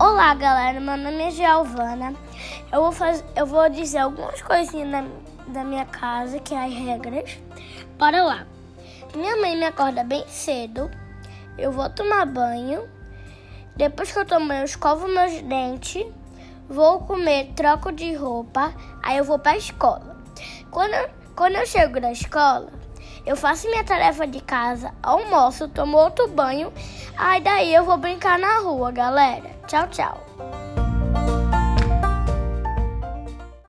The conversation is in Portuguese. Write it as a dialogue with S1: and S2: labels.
S1: Olá, galera. Meu nome é Giovana. Eu vou fazer, eu vou dizer algumas coisinhas da, da minha casa, que é as regras. Bora lá. Minha mãe me acorda bem cedo. Eu vou tomar banho. Depois que eu tomo banho, eu escovo meus dentes. Vou comer, troco de roupa. Aí eu vou pra escola. Quando, quando eu chego da escola, eu faço minha tarefa de casa, almoço, tomo outro banho. Aí daí eu vou brincar na rua, galera. Tchau, tchau.